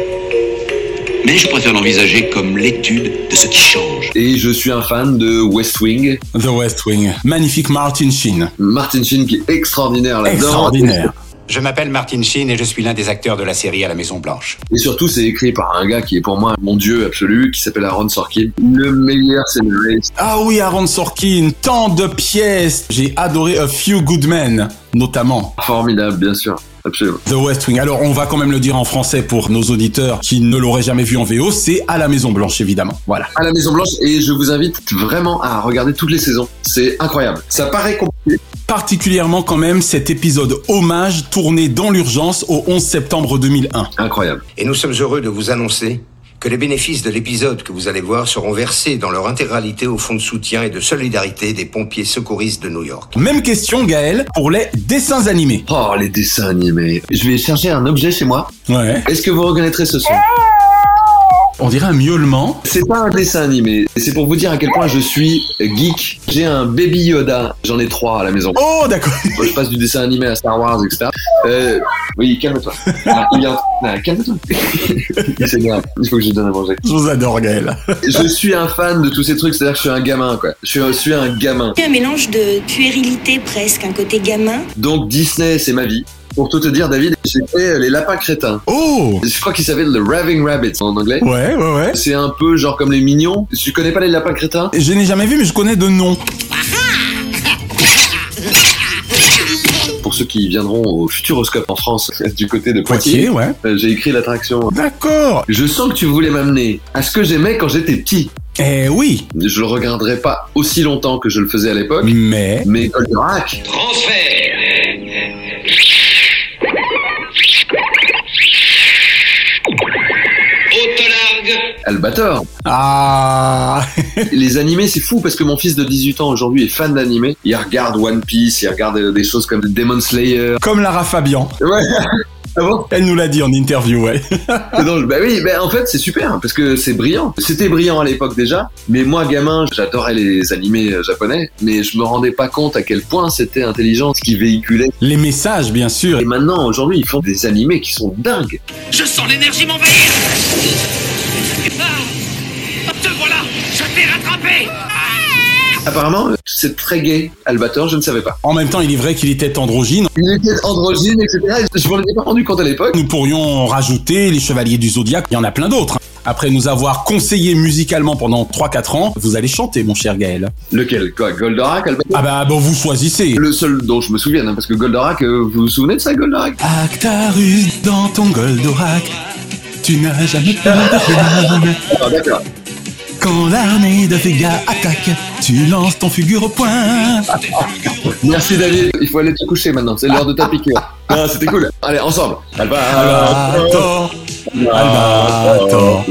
Mais je préfère l'envisager comme l'étude de ce qui change. Et je suis un fan de West Wing. The West Wing. Magnifique Martin Sheen. Martin Sheen qui est extraordinaire là-dedans. Extraordinaire. Je m'appelle Martin Sheen et je suis l'un des acteurs de la série à la Maison Blanche. Et surtout, c'est écrit par un gars qui est pour moi mon dieu absolu, qui s'appelle Aaron Sorkin. Le meilleur scénariste. Ah oui, Aaron Sorkin, tant de pièces. J'ai adoré A Few Good Men, notamment. Formidable, bien sûr. Absolument. The West Wing. Alors, on va quand même le dire en français pour nos auditeurs qui ne l'auraient jamais vu en VO, c'est à la Maison Blanche, évidemment. Voilà. À la Maison Blanche, et je vous invite vraiment à regarder toutes les saisons. C'est incroyable. Ça paraît compliqué. Particulièrement quand même cet épisode hommage tourné dans l'urgence au 11 septembre 2001. Incroyable. Et nous sommes heureux de vous annoncer que les bénéfices de l'épisode que vous allez voir seront versés dans leur intégralité au fonds de soutien et de solidarité des pompiers secouristes de New York. Même question, Gaël, pour les dessins animés. Oh, les dessins animés. Je vais chercher un objet chez moi. Ouais. Est-ce que vous reconnaîtrez ce son? On dirait un miaulement. C'est pas un dessin animé, c'est pour vous dire à quel point je suis geek. J'ai un Baby Yoda, j'en ai trois à la maison. Oh, d'accord. Je passe du dessin animé à Star Wars, etc. Euh, oui, calme-toi. Ah, il vient- ah, calme-toi. il s'énerve. Il faut que je lui donne à manger. Je vous adore, Gaël. Je suis un fan de tous ces trucs, c'est-à-dire que je suis un gamin, quoi. Je suis, je suis un gamin. Un mélange de puérilité presque, un côté gamin. Donc Disney, c'est ma vie. Pour tout te dire, David, j'ai fait les lapins crétins. Oh Je crois qu'ils s'appellent The Raving Rabbits en anglais. Ouais, ouais, ouais. C'est un peu genre comme les mignons. Tu connais pas les lapins crétins? Je n'ai jamais vu, mais je connais de nom. Pour ceux qui viendront au Futuroscope en France, du côté de Poitiers, Poitiers, ouais. euh, j'ai écrit l'attraction. D'accord. Je sens que tu voulais m'amener à ce que j'aimais quand j'étais petit. Eh oui. Je le regarderai pas aussi longtemps que je le faisais à l'époque. Mais. Mais Goldorak, Transfert Albator. Ah. Les animés, c'est fou parce que mon fils de 18 ans aujourd'hui est fan d'animés. Il regarde One Piece, il regarde euh, des choses comme Demon Slayer. Comme Lara Fabian. Ouais. Ah bon? Elle nous l'a dit en interview, ouais. Bah oui, bah en fait c'est super parce que c'est brillant. C'était brillant à l'époque déjà, mais moi gamin, j'adorais les animés euh, japonais, mais je me rendais pas compte à quel point c'était intelligent ce qu'ils véhiculaient. Les messages, bien sûr. Et maintenant, aujourd'hui, ils font des animés qui sont dingues. Je sens l'énergie m'envahir Apparemment, c'est très gay, Albator, je ne savais pas. En même temps, il est vrai qu'il était androgyne. Il était androgyne, etc. Je m'en étais pas rendu compte à l'époque. Nous pourrions rajouter les Chevaliers du Zodiaque, il y en a plein d'autres. Après nous avoir conseillé musicalement pendant 3-4 ans, vous allez chanter, mon cher Gaël. Lequel? Quoi Goldorak, Albator? Ah bah, bon, vous choisissez. Le seul dont je me souviens, hein, parce que Goldorak, euh, vous vous souvenez de ça, Goldorak? Actarus dans ton Goldorak, tu n'as jamais peur de rien. Ah, d'accord. Quand l'armée de Vega attaque, tu lances ton figure au point. Merci David, il faut aller te coucher maintenant, c'est l'heure de ta piqûre. Ah, c'était cool. Allez, ensemble. Albator, Albator,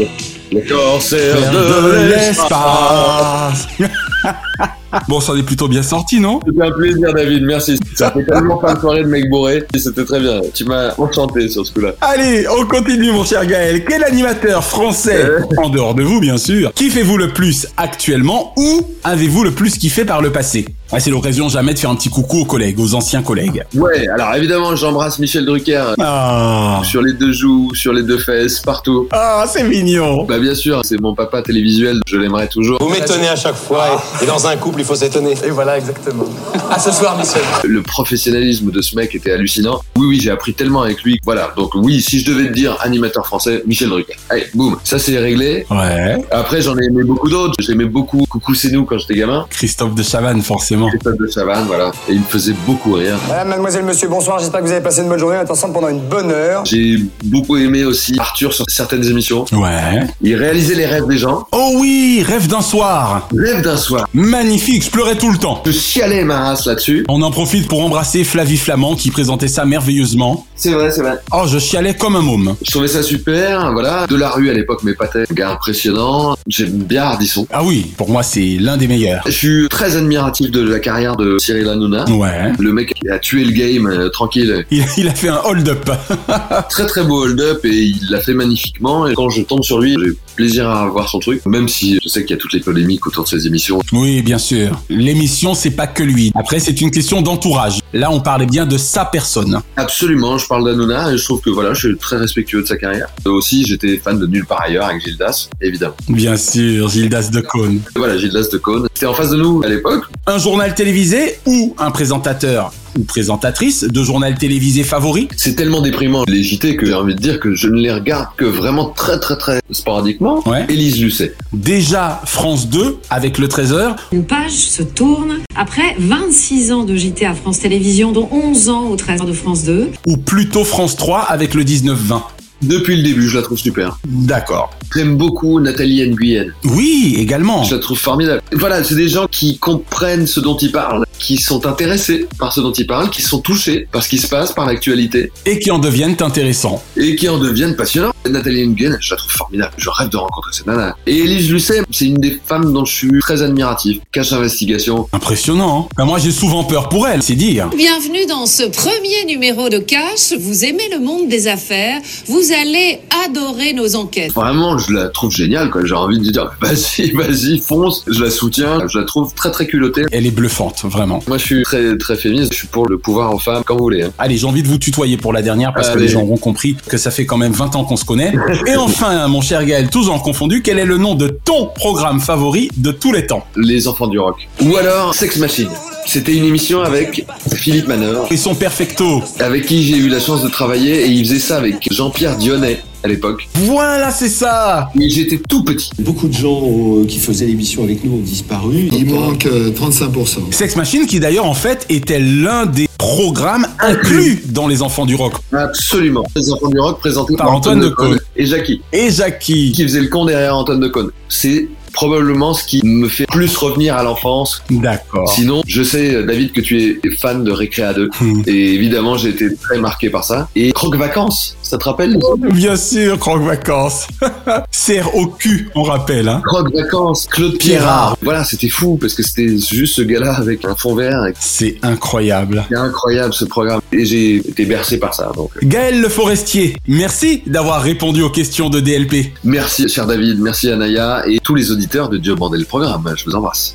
Le corsaire de l'espace. Bon, ça en est plutôt bien sorti, non? C'était un plaisir, David, merci. Ça fait tellement pas de soirée de mec bourré, c'était très bien. Tu m'as enchanté sur ce coup-là. Allez, on continue, mon cher Gaël. Quel animateur français, en dehors de vous, bien sûr, kiffez-vous le plus actuellement ou avez-vous le plus kiffé par le passé? Ouais, C'est l'occasion jamais de faire un petit coucou aux collègues, aux anciens collègues. Ouais, alors évidemment, j'embrasse Michel Drucker. Ah, Sur les deux joues, sur les deux fesses, partout. ah c'est mignon. Bah bien sûr, c'est mon papa télévisuel, je l'aimerai toujours. Vous m'étonnez à chaque fois, et, et dans un couple, il faut s'étonner. Et voilà, exactement. À ce soir, Michel. Le professionnalisme de ce mec était hallucinant. Oui, oui, j'ai appris tellement avec lui. Voilà, donc oui, si je devais te dire animateur français, Michel Drucker. Allez, boum, ça c'est réglé. Ouais. Après, j'en ai aimé beaucoup d'autres. J'aimais beaucoup Coucou c'est nous quand j'étais gamin. Christophe de Chavannes, forcément. Christophe de Chavannes, voilà. Et il me faisait beaucoup rire. Madame, mademoiselle, monsieur, bonsoir. J'espère que vous avez passé une bonne journée. On est ensemble pendant une bonne heure. J'ai beaucoup aimé aussi Arthur sur certaines émissions. Ouais. Il réalisait les rêves des gens. Oh oui, rêve d'un soir. Rêve d'un soir. Magnifique je pleurais tout le temps. Je chialais ma race là-dessus. On en profite pour embrasser Flavie Flamand qui présentait ça merveilleusement. C'est vrai, c'est vrai. Oh, je chialais comme un môme. Je trouvais ça super, voilà. De la rue à l'époque, mais pas tel gars impressionnant. J'aime bien Ardisson. Ah oui, pour moi c'est l'un des meilleurs. Je suis très admiratif de la carrière de Cyril Hanouna. Ouais. Le mec qui a tué le game euh, tranquille. Il, il a fait un hold-up. très très beau hold-up et il l'a fait magnifiquement. Et quand je tombe sur lui, j'ai plaisir à voir son truc. Même si je sais qu'il y a toutes les polémiques autour de ses émissions. Oui, bien sûr. L'émission, c'est pas que lui. Après, c'est une question d'entourage. Là, on parlait bien de sa personne. Absolument, je parle d'Hanouna et je trouve que voilà, je suis très respectueux de sa carrière. Aussi, j'étais fan de Nulle part ailleurs avec Gildas, évidemment. Bien sûr, Gildas de Cône. Voilà, Gildas de Cône. C'était en face de nous à l'époque. Un journal télévisé ou un présentateur ou présentatrice de journal télévisé favori C'est tellement déprimant les JT que j'ai envie de dire que je ne les regarde que vraiment très très très sporadiquement. Ouais. Élise Lucet. Déjà France 2 avec le 13h. Une page se tourne après 26 ans de JT à France Télévisions, dont 11 ans au 13 de France 2. Ou plutôt France 3 avec le 19-20. Depuis le début, je la trouve super. D'accord. J'aime beaucoup Nathalie Nguyen. Oui, également. Je la trouve formidable. Voilà, c'est des gens qui comprennent ce dont ils parlent, qui sont intéressés par ce dont ils parlent, qui sont touchés par ce qui se passe, par l'actualité. Et qui en deviennent intéressants. Et qui en deviennent passionnants. Nathalie Nguyen, je la trouve formidable. Je rêve de rencontrer cette nana. Et Élise Lucet, c'est une des femmes dont je suis très admiratif. Cache Investigation. Impressionnant. Hein ben moi, j'ai souvent peur pour elle, c'est dire. Bienvenue dans ce premier numéro de Cash. Vous aimez le monde des affaires. Vous allez adorer nos enquêtes. Vraiment, je la trouve géniale, quoi. J'ai envie de dire, vas-y, vas-y, fonce. Je la soutiens. Je la trouve très, très culottée. Elle est bluffante, vraiment. Moi, je suis très, très féministe. Je suis pour le pouvoir en femme, comme vous voulez. hein. Allez, j'ai envie de vous tutoyer pour la dernière parce que les gens auront compris que ça fait quand même 20 ans qu'on se connaît. Et enfin, mon cher Gaël, tous en confondu, quel est le nom de ton programme favori de tous les temps Les enfants du rock. Ou alors, Sex Machine. C'était une émission avec Philippe Manœuvre. Et son perfecto. Avec qui j'ai eu la chance de travailler et il faisait ça avec Jean-Pierre Dionnet à l'époque. Voilà, c'est ça Et j'étais tout petit. Beaucoup de gens euh, qui faisaient l'émission avec nous ont disparu. Il manque euh, 35%. Sex Machine qui d'ailleurs en fait était l'un des programmes inclus dans Les Enfants du Rock. Absolument. Les enfants du rock présentés Par Antoine Decaune. et Jackie. Et Jackie. Qui faisait le con derrière Antoine Decaune. C'est probablement ce qui me fait plus revenir à l'enfance. D'accord. Sinon, je sais, David, que tu es fan de Récréa 2. Hmm. Et évidemment, j'ai été très marqué par ça. Et Croque Vacances, ça te rappelle? Bien sûr, Croque Vacances. Serre au cul, on rappelle. Hein. Croque Vacances, Claude Pierrard. Voilà, c'était fou parce que c'était juste ce gars-là avec un fond vert. et C'est incroyable. C'est incroyable ce programme. Et j'ai été bercé par ça. Donc, Gaël Le Forestier, merci d'avoir répondu aux questions de DLP. merci, cher David. Merci, Anaya. Et tous les auditeurs de Dieu Bandel le programme. Je vous embrasse.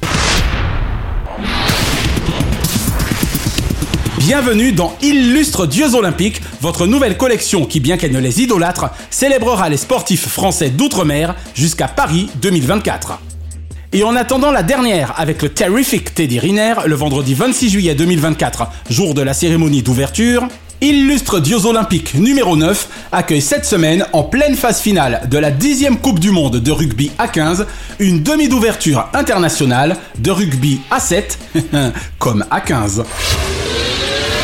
Bienvenue dans Illustre Dieux Olympiques, votre nouvelle collection qui, bien qu'elle ne les idolâtre, célébrera les sportifs français d'outre-mer jusqu'à Paris 2024. Et en attendant la dernière avec le Terrific Teddy Riner le vendredi 26 juillet 2024, jour de la cérémonie d'ouverture, Illustre Dieux Olympiques numéro 9 accueille cette semaine, en pleine phase finale de la 10e Coupe du Monde de rugby A15, une demi d'ouverture internationale de rugby A7, comme A15.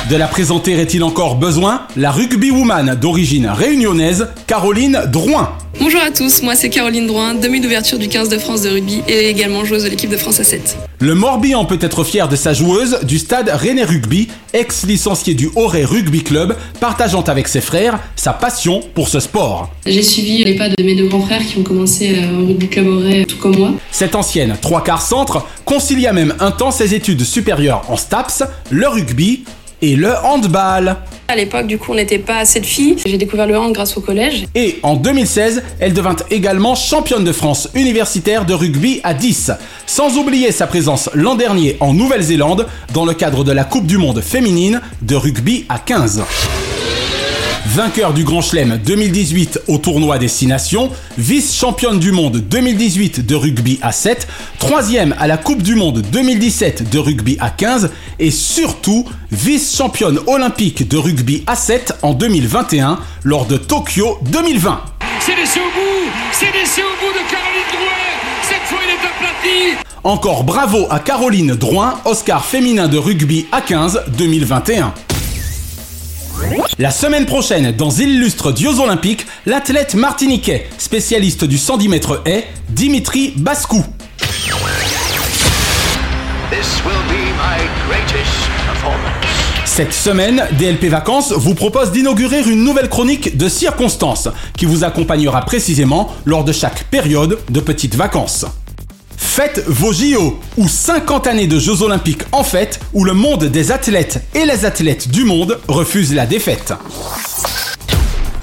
De la présenter est-il encore besoin? La rugby woman d'origine réunionnaise, Caroline Drouin. Bonjour à tous, moi c'est Caroline Drouin, demi d'ouverture du 15 de France de rugby et également joueuse de l'équipe de France à 7. Le Morbihan peut être fier de sa joueuse du stade René Rugby, ex-licencié du Auray Rugby Club, partageant avec ses frères sa passion pour ce sport. J'ai suivi les pas de mes deux grands frères qui ont commencé euh, au rugby club Auray tout comme moi. Cette ancienne trois quarts centre concilia même un temps ses études supérieures en STAPS, le rugby et le handball. À l'époque du coup on n'était pas assez de filles, j'ai découvert le hand grâce au collège. Et en 2016, elle devint également championne de France universitaire de rugby à 10, sans oublier sa présence l'an dernier en Nouvelle-Zélande dans le cadre de la Coupe du Monde féminine de rugby à 15. Vainqueur du Grand Chelem 2018 au tournoi Destination, vice-championne du monde 2018 de rugby à 7, troisième à la Coupe du Monde 2017 de rugby à 15 et surtout vice-championne olympique de rugby à 7 en 2021 lors de Tokyo 2020. C'est laissé au bout C'est laissé au bout de Caroline Drouin Cette fois, il est aplati Encore bravo à Caroline Drouin, Oscar féminin de rugby à 15 2021. La semaine prochaine, dans Illustre Dieux Olympiques, l'athlète martiniquais, spécialiste du 110 mètres haies, Dimitri Bascou. Cette semaine, DLP Vacances vous propose d'inaugurer une nouvelle chronique de circonstances qui vous accompagnera précisément lors de chaque période de petites vacances. Faites vos JO ou 50 années de Jeux Olympiques en fête où le monde des athlètes et les athlètes du monde refusent la défaite.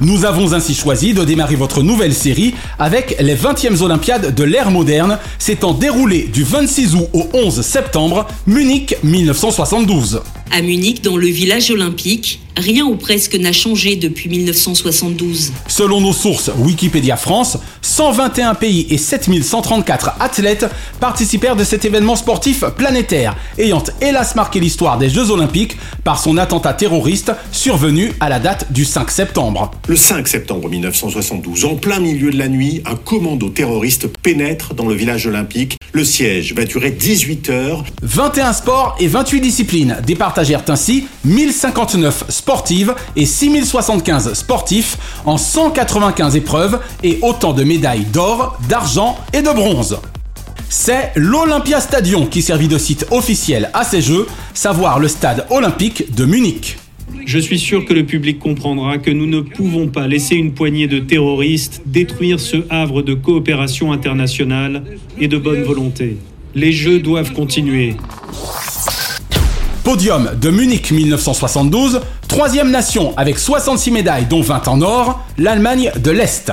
Nous avons ainsi choisi de démarrer votre nouvelle série avec les 20e Olympiades de l'ère moderne s'étant déroulées du 26 août au 11 septembre, Munich 1972. À Munich, dans le village olympique, rien ou presque n'a changé depuis 1972. Selon nos sources Wikipédia France, 121 pays et 7134 athlètes participèrent de cet événement sportif planétaire, ayant hélas marqué l'histoire des Jeux Olympiques par son attentat terroriste survenu à la date du 5 septembre. Le 5 septembre 1972, en plein milieu de la nuit, un commando terroriste pénètre dans le village olympique. Le siège va durer 18 heures. 21 sports et 28 disciplines départagèrent ainsi 1059 sportives et 6075 sportifs en 195 épreuves et autant de médailles d'or, d'argent et de bronze. C'est l'Olympia Stadion qui servit de site officiel à ces Jeux, savoir le stade olympique de Munich. Je suis sûr que le public comprendra que nous ne pouvons pas laisser une poignée de terroristes détruire ce havre de coopération internationale et de bonne volonté. Les Jeux doivent continuer. Podium de Munich 1972, troisième nation avec 66 médailles dont 20 en or, l'Allemagne de l'Est.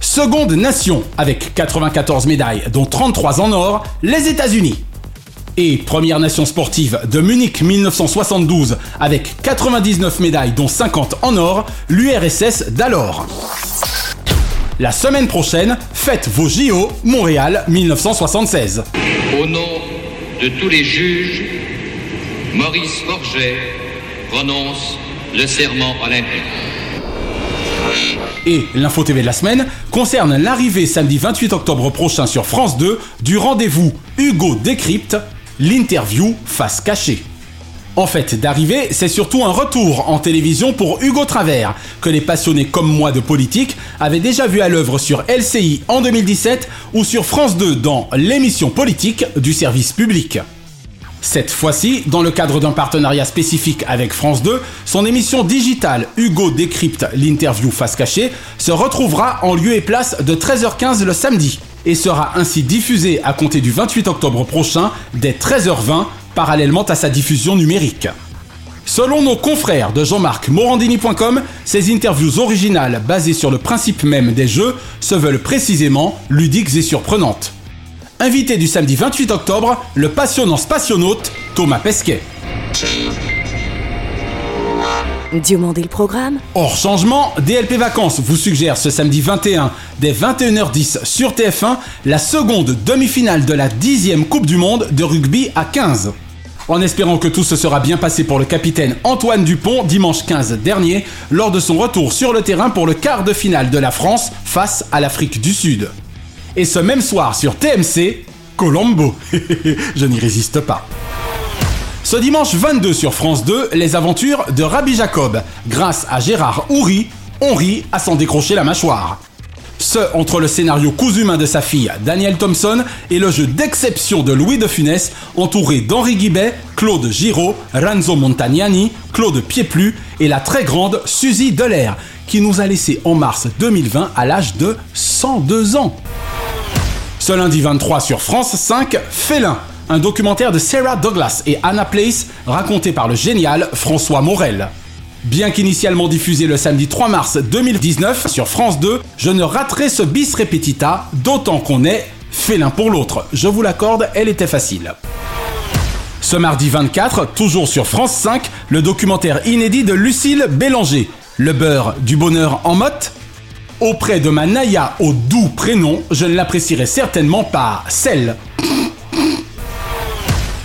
Seconde nation avec 94 médailles dont 33 en or, les États-Unis. Et première nation sportive de Munich 1972 avec 99 médailles dont 50 en or, l'URSS d'alors. La semaine prochaine, faites vos JO Montréal 1976. Au nom de tous les juges, Maurice Forget prononce le serment olympique. Et l'info TV de la semaine concerne l'arrivée samedi 28 octobre prochain sur France 2 du rendez-vous Hugo décrypte l'interview face cachée. En fait, d'arrivée, c'est surtout un retour en télévision pour Hugo Travers, que les passionnés comme moi de politique avaient déjà vu à l'œuvre sur LCI en 2017 ou sur France 2 dans l'émission politique du service public. Cette fois-ci, dans le cadre d'un partenariat spécifique avec France 2, son émission digitale Hugo décrypte l'interview face cachée se retrouvera en lieu et place de 13h15 le samedi et sera ainsi diffusée à compter du 28 octobre prochain dès 13h20 parallèlement à sa diffusion numérique. Selon nos confrères de Jean-Marc Morandini.com, ces interviews originales basées sur le principe même des jeux se veulent précisément ludiques et surprenantes. Invité du samedi 28 octobre, le passionnant spationaute Thomas Pesquet. Diomandé le programme Hors changement, DLP Vacances vous suggère ce samedi 21 dès 21h10 sur TF1 la seconde demi-finale de la 10e Coupe du Monde de rugby à 15. En espérant que tout se sera bien passé pour le capitaine Antoine Dupont dimanche 15 dernier lors de son retour sur le terrain pour le quart de finale de la France face à l'Afrique du Sud. Et ce même soir sur TMC, Colombo. Je n'y résiste pas. Ce dimanche 22 sur France 2, les aventures de Rabbi Jacob. Grâce à Gérard Houry, on rit à s'en décrocher la mâchoire. Ce entre le scénario cousu main de sa fille Danielle Thompson et le jeu d'exception de Louis de Funès, entouré d'Henri Guibet, Claude Giraud, Ranzo Montagnani, Claude Pieplu et la très grande Suzy Delair, qui nous a laissé en mars 2020 à l'âge de 102 ans. Ce lundi 23 sur France 5, Félin, un documentaire de Sarah Douglas et Anna Place raconté par le génial François Morel. Bien qu'initialement diffusé le samedi 3 mars 2019 sur France 2, je ne raterai ce bis repetita, d'autant qu'on est félin pour l'autre. Je vous l'accorde, elle était facile. Ce mardi 24, toujours sur France 5, le documentaire inédit de Lucille Bélanger, Le beurre du bonheur en motte Auprès de ma Naya au doux prénom, je ne l'apprécierai certainement pas celle.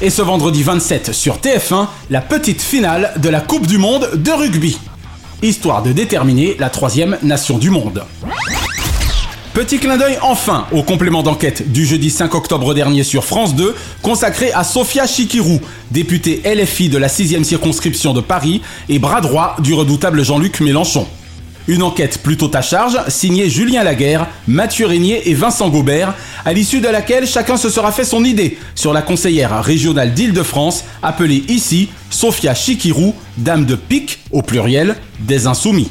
Et ce vendredi 27 sur TF1, la petite finale de la Coupe du Monde de rugby. Histoire de déterminer la troisième nation du monde. Petit clin d'œil enfin au complément d'enquête du jeudi 5 octobre dernier sur France 2, consacré à Sophia Chikirou, députée LFI de la 6e circonscription de Paris et bras droit du redoutable Jean-Luc Mélenchon. Une enquête plutôt à charge, signée Julien Laguerre, Mathieu Régnier et Vincent Gobert, à l'issue de laquelle chacun se sera fait son idée sur la conseillère régionale d'Île-de-France, appelée ici Sophia Chikirou, dame de pique, au pluriel, des insoumis.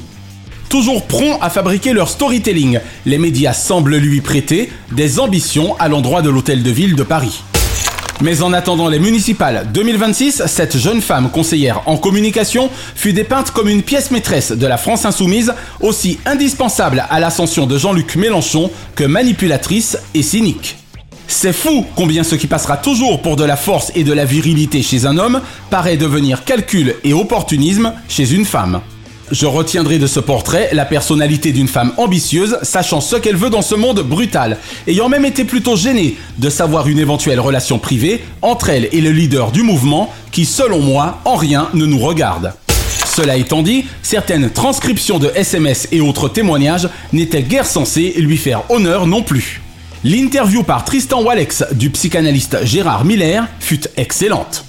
Toujours prompt à fabriquer leur storytelling, les médias semblent lui prêter des ambitions à l'endroit de l'hôtel de ville de Paris. Mais en attendant les municipales 2026, cette jeune femme conseillère en communication fut dépeinte comme une pièce maîtresse de la France insoumise, aussi indispensable à l'ascension de Jean-Luc Mélenchon que manipulatrice et cynique. C'est fou combien ce qui passera toujours pour de la force et de la virilité chez un homme paraît devenir calcul et opportunisme chez une femme. Je retiendrai de ce portrait la personnalité d'une femme ambitieuse, sachant ce qu'elle veut dans ce monde brutal, ayant même été plutôt gênée de savoir une éventuelle relation privée entre elle et le leader du mouvement, qui selon moi, en rien ne nous regarde. Cela étant dit, certaines transcriptions de SMS et autres témoignages n'étaient guère censées lui faire honneur non plus. L'interview par Tristan Walex du psychanalyste Gérard Miller fut excellente.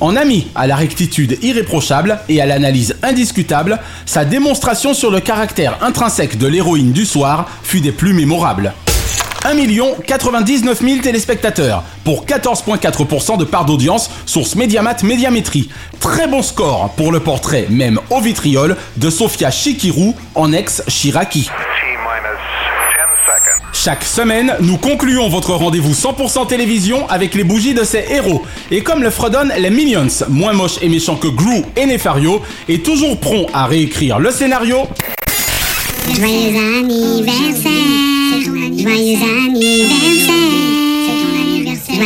En ami à la rectitude irréprochable et à l'analyse indiscutable, sa démonstration sur le caractère intrinsèque de l'héroïne du soir fut des plus mémorables. 1 99 000 téléspectateurs pour 14,4% de part d'audience, source Mediamat Médiamétrie. Très bon score pour le portrait, même au vitriol, de Sofia Chikirou en ex-Chiraki. Chaque semaine, nous concluons votre rendez-vous 100% télévision avec les bougies de ces héros. Et comme le fredonnent les Minions, moins moches et méchants que Gru et Nefario, et toujours prompt à réécrire le scénario. Joyeux anniversaire, joyeux anniversaire, joyeux anniversaire,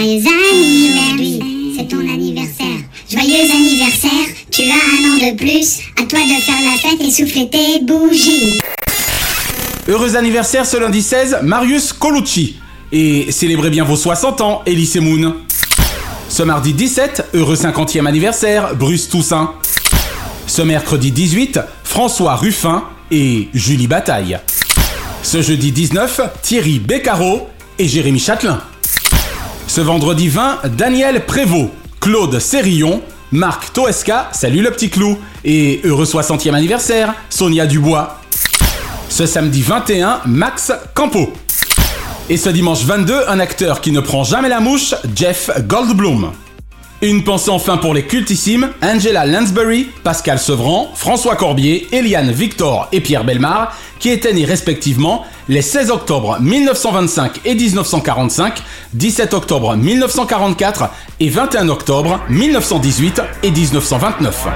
c'est ton anniversaire, joyeux anniversaire, tu as un an de plus, à toi de faire la fête et souffler tes bougies. Heureux anniversaire ce lundi 16, Marius Colucci. Et célébrez bien vos 60 ans, Elise Moon. Ce mardi 17, heureux 50e anniversaire, Bruce Toussaint. Ce mercredi 18, François Ruffin et Julie Bataille. Ce jeudi 19, Thierry Beccaro et Jérémy Châtelain. Ce vendredi 20, Daniel Prévost, Claude Sérillon, Marc Toesca, salut le petit clou, et heureux 60e anniversaire, Sonia Dubois. Ce samedi 21, Max Campo. Et ce dimanche 22, un acteur qui ne prend jamais la mouche, Jeff Goldblum. Une pensée enfin pour les cultissimes Angela Lansbury, Pascal Sevran, François Corbier, Eliane Victor et Pierre Belmar, qui étaient nés respectivement les 16 octobre 1925 et 1945, 17 octobre 1944 et 21 octobre 1918 et 1929.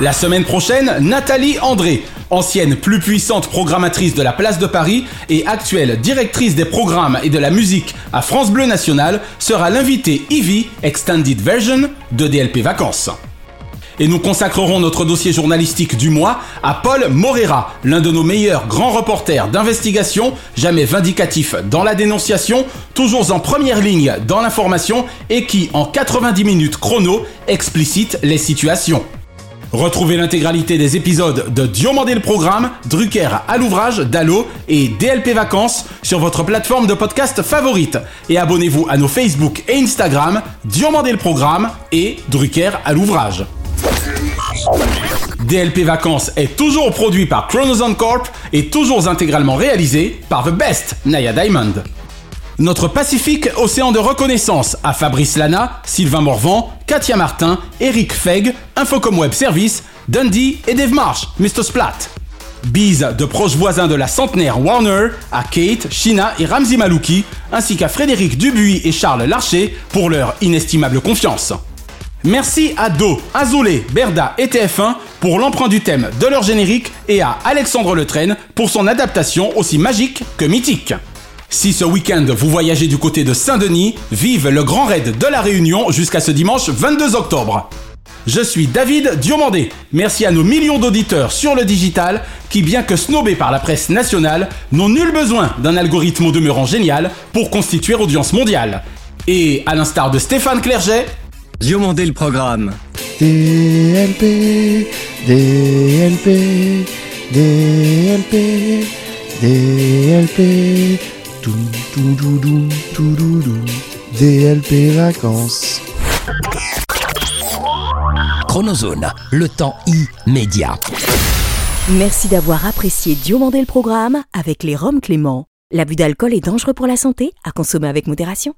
La semaine prochaine, Nathalie André, ancienne plus puissante programmatrice de la place de Paris et actuelle directrice des programmes et de la musique à France Bleu National, sera l'invitée Ivy Extended Version de DLP Vacances. Et nous consacrerons notre dossier journalistique du mois à Paul Morera, l'un de nos meilleurs grands reporters d'investigation, jamais vindicatif dans la dénonciation, toujours en première ligne dans l'information et qui, en 90 minutes chrono, explicite les situations. Retrouvez l'intégralité des épisodes de Diomandé le Programme, Drucker à l'ouvrage, Dallo et DLP Vacances sur votre plateforme de podcast favorite. Et abonnez-vous à nos Facebook et Instagram, Diomandé le Programme et Drucker à l'ouvrage. DLP Vacances est toujours produit par Chronozone Corp et toujours intégralement réalisé par The Best, Naya Diamond. Notre Pacifique Océan de reconnaissance à Fabrice Lana, Sylvain Morvan, Katia Martin, Eric Feg, Infocom Web Service, Dundee et Dave Marsh, Mr. Splat. Bise de proches voisins de la centenaire Warner à Kate, Shina et Ramzi Malouki, ainsi qu'à Frédéric Dubuis et Charles Larcher pour leur inestimable confiance. Merci à Do, Azoulay, Berda et TF1 pour l'emprunt du thème de leur générique et à Alexandre Letraine pour son adaptation aussi magique que mythique. Si ce week-end vous voyagez du côté de Saint-Denis, vive le grand raid de la Réunion jusqu'à ce dimanche 22 octobre. Je suis David Diomandé. Merci à nos millions d'auditeurs sur le digital qui, bien que snobés par la presse nationale, n'ont nul besoin d'un algorithme au demeurant génial pour constituer audience mondiale. Et à l'instar de Stéphane Clerget, Diomandé le programme. DLP, DLP, DLP, DLP, DLP vacances. Chronozone, le temps immédiat. Merci d'avoir apprécié Diomandé le programme avec les Roms Clément. L'abus d'alcool est dangereux pour la santé, à consommer avec modération.